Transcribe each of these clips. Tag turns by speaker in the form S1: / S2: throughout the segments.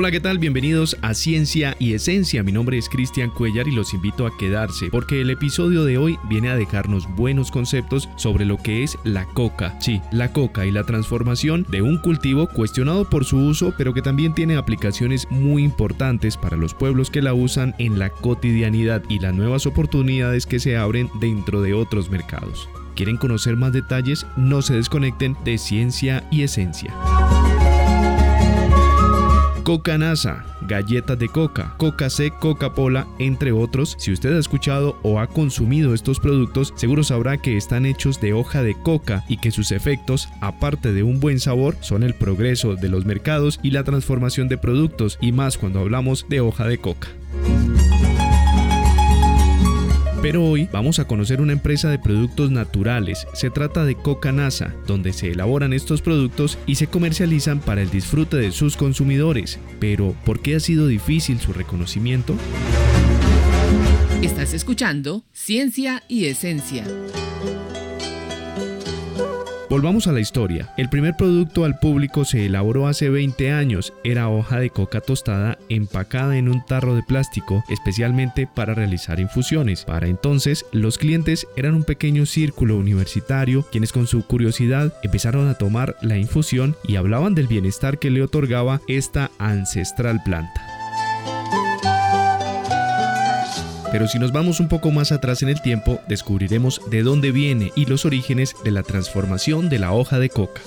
S1: Hola, ¿qué tal? Bienvenidos a Ciencia y Esencia. Mi nombre es Cristian Cuellar y los invito a quedarse porque el episodio de hoy viene a dejarnos buenos conceptos sobre lo que es la coca. Sí, la coca y la transformación de un cultivo cuestionado por su uso, pero que también tiene aplicaciones muy importantes para los pueblos que la usan en la cotidianidad y las nuevas oportunidades que se abren dentro de otros mercados. ¿Quieren conocer más detalles? No se desconecten de Ciencia y Esencia. Coca Nasa, galletas de coca, Coca C, Coca Cola, entre otros. Si usted ha escuchado o ha consumido estos productos, seguro sabrá que están hechos de hoja de coca y que sus efectos, aparte de un buen sabor, son el progreso de los mercados y la transformación de productos, y más cuando hablamos de hoja de coca. Pero hoy vamos a conocer una empresa de productos naturales. Se trata de Coca Nasa, donde se elaboran estos productos y se comercializan para el disfrute de sus consumidores. Pero, ¿por qué ha sido difícil su reconocimiento?
S2: Estás escuchando Ciencia y Esencia.
S1: Volvamos a la historia. El primer producto al público se elaboró hace 20 años. Era hoja de coca tostada empacada en un tarro de plástico, especialmente para realizar infusiones. Para entonces, los clientes eran un pequeño círculo universitario, quienes con su curiosidad empezaron a tomar la infusión y hablaban del bienestar que le otorgaba esta ancestral planta. Pero si nos vamos un poco más atrás en el tiempo, descubriremos de dónde viene y los orígenes de la transformación de la hoja de coca.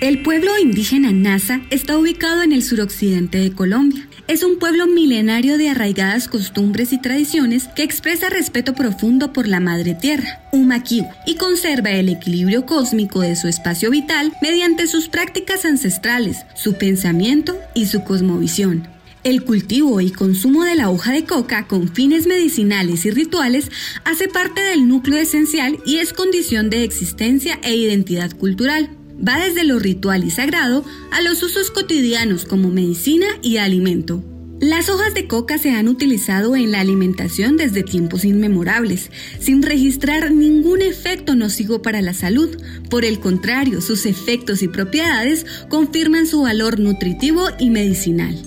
S3: El pueblo indígena Nasa está ubicado en el suroccidente de Colombia. Es un pueblo milenario de arraigadas costumbres y tradiciones que expresa respeto profundo por la madre tierra, Umakiw, y conserva el equilibrio cósmico de su espacio vital mediante sus prácticas ancestrales, su pensamiento y su cosmovisión. El cultivo y consumo de la hoja de coca con fines medicinales y rituales hace parte del núcleo esencial y es condición de existencia e identidad cultural. Va desde lo ritual y sagrado a los usos cotidianos como medicina y alimento. Las hojas de coca se han utilizado en la alimentación desde tiempos inmemorables, sin registrar ningún efecto nocivo para la salud. Por el contrario, sus efectos y propiedades confirman su valor nutritivo y medicinal.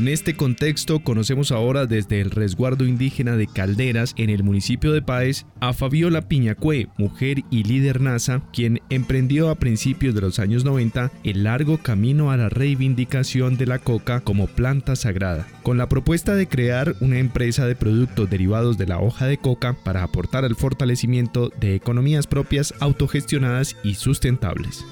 S1: Con este contexto conocemos ahora desde el resguardo indígena de Calderas en el municipio de Páez a Fabiola Piñacue, mujer y líder NASA, quien emprendió a principios de los años 90 el largo camino a la reivindicación de la coca como planta sagrada, con la propuesta de crear una empresa de productos derivados de la hoja de coca para aportar al fortalecimiento de economías propias autogestionadas y sustentables.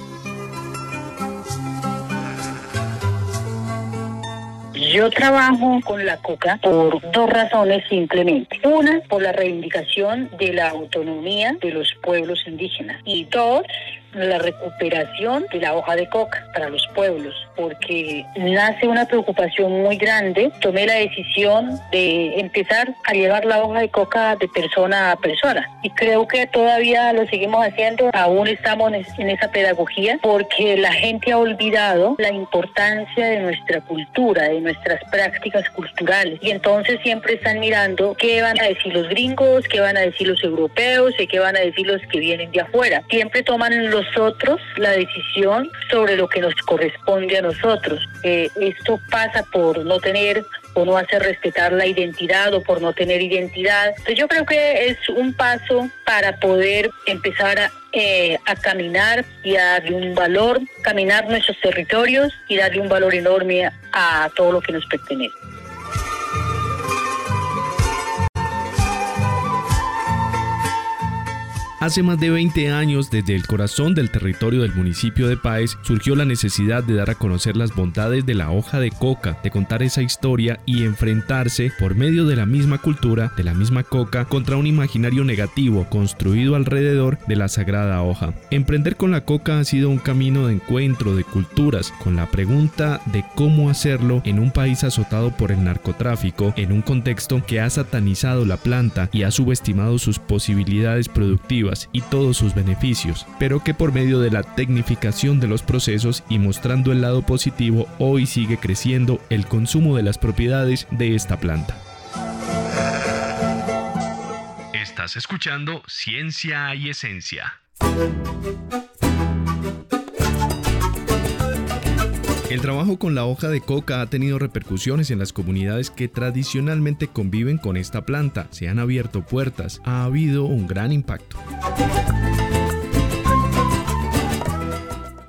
S4: Yo trabajo con la coca por dos razones simplemente. Una, por la reivindicación de la autonomía de los pueblos indígenas. Y dos, la recuperación de la hoja de coca para los pueblos, porque nace una preocupación muy grande. Tomé la decisión de empezar a llevar la hoja de coca de persona a persona y creo que todavía lo seguimos haciendo, aún estamos en esa pedagogía, porque la gente ha olvidado la importancia de nuestra cultura, de nuestras prácticas culturales y entonces siempre están mirando qué van a decir los gringos, qué van a decir los europeos y qué van a decir los que vienen de afuera. Siempre toman los nosotros la decisión sobre lo que nos corresponde a nosotros. Eh, esto pasa por no tener o no hacer respetar la identidad o por no tener identidad. Entonces yo creo que es un paso para poder empezar a, eh, a caminar y a darle un valor, caminar nuestros territorios y darle un valor enorme a todo lo que nos pertenece.
S1: Hace más de 20 años, desde el corazón del territorio del municipio de Páez, surgió la necesidad de dar a conocer las bondades de la hoja de coca, de contar esa historia y enfrentarse, por medio de la misma cultura, de la misma coca, contra un imaginario negativo construido alrededor de la sagrada hoja. Emprender con la coca ha sido un camino de encuentro de culturas, con la pregunta de cómo hacerlo en un país azotado por el narcotráfico, en un contexto que ha satanizado la planta y ha subestimado sus posibilidades productivas y todos sus beneficios, pero que por medio de la tecnificación de los procesos y mostrando el lado positivo hoy sigue creciendo el consumo de las propiedades de esta planta. Estás escuchando Ciencia y Esencia. El trabajo con la hoja de coca ha tenido repercusiones en las comunidades que tradicionalmente conviven con esta planta. Se han abierto puertas, ha habido un gran impacto.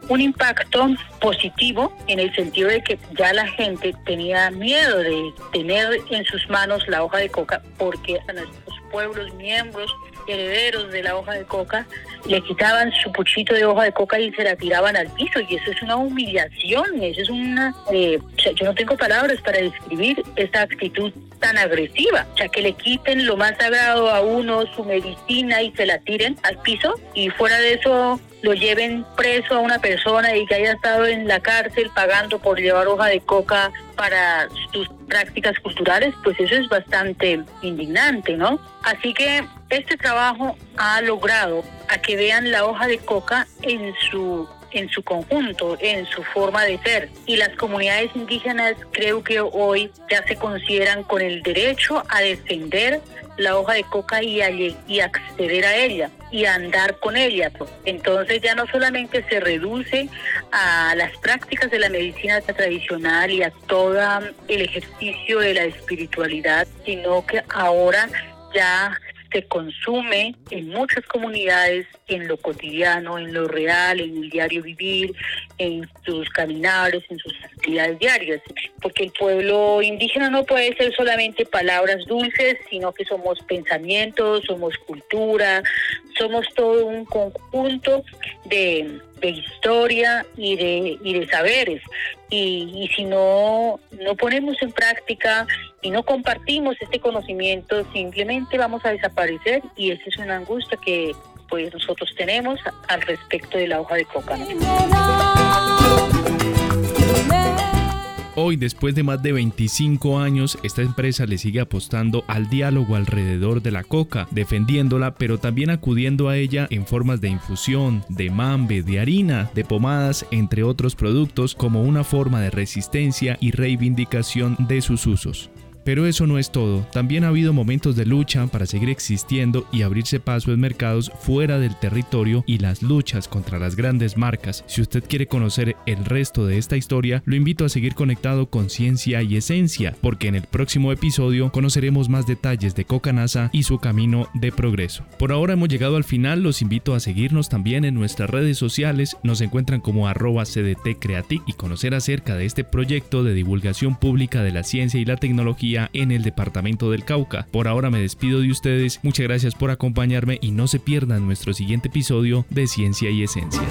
S4: un impacto positivo en el sentido de que ya la gente tenía miedo de tener en sus manos la hoja de coca porque a nuestros pueblos miembros herederos de la hoja de coca le quitaban su puchito de hoja de coca y se la tiraban al piso y eso es una humillación, eso es una... Eh, yo no tengo palabras para describir esta actitud tan agresiva, o sea, que le quiten lo más sagrado a uno, su medicina y se la tiren al piso y fuera de eso lo lleven preso a una persona y que haya estado en la cárcel pagando por llevar hoja de coca para sus prácticas culturales, pues eso es bastante indignante, ¿no? Así que este trabajo ha logrado que vean la hoja de coca en su en su conjunto, en su forma de ser. Y las comunidades indígenas creo que hoy ya se consideran con el derecho a defender la hoja de coca y, y acceder a ella y andar con ella. Entonces ya no solamente se reduce a las prácticas de la medicina tradicional y a todo el ejercicio de la espiritualidad, sino que ahora ya se consume en muchas comunidades, en lo cotidiano, en lo real, en el diario vivir, en sus caminares, en sus actividades diarias. Porque el pueblo indígena no puede ser solamente palabras dulces, sino que somos pensamientos, somos cultura, somos todo un conjunto de, historia y de, y de saberes. Y, y, si no, no ponemos en práctica y no compartimos este conocimiento, simplemente vamos a desaparecer y esa es una angustia que pues nosotros tenemos al respecto de la hoja de coca.
S1: Hoy, después de más de 25 años, esta empresa le sigue apostando al diálogo alrededor de la coca, defendiéndola, pero también acudiendo a ella en formas de infusión, de mambe, de harina, de pomadas, entre otros productos, como una forma de resistencia y reivindicación de sus usos. Pero eso no es todo, también ha habido momentos de lucha para seguir existiendo y abrirse paso en mercados fuera del territorio y las luchas contra las grandes marcas. Si usted quiere conocer el resto de esta historia, lo invito a seguir conectado con Ciencia y Esencia, porque en el próximo episodio conoceremos más detalles de Cocanasa y su camino de progreso. Por ahora hemos llegado al final, los invito a seguirnos también en nuestras redes sociales, nos encuentran como arroba CDT Creatic y conocer acerca de este proyecto de divulgación pública de la ciencia y la tecnología en el departamento del Cauca. Por ahora me despido de ustedes, muchas gracias por acompañarme y no se pierdan nuestro siguiente episodio de Ciencia y Esencia.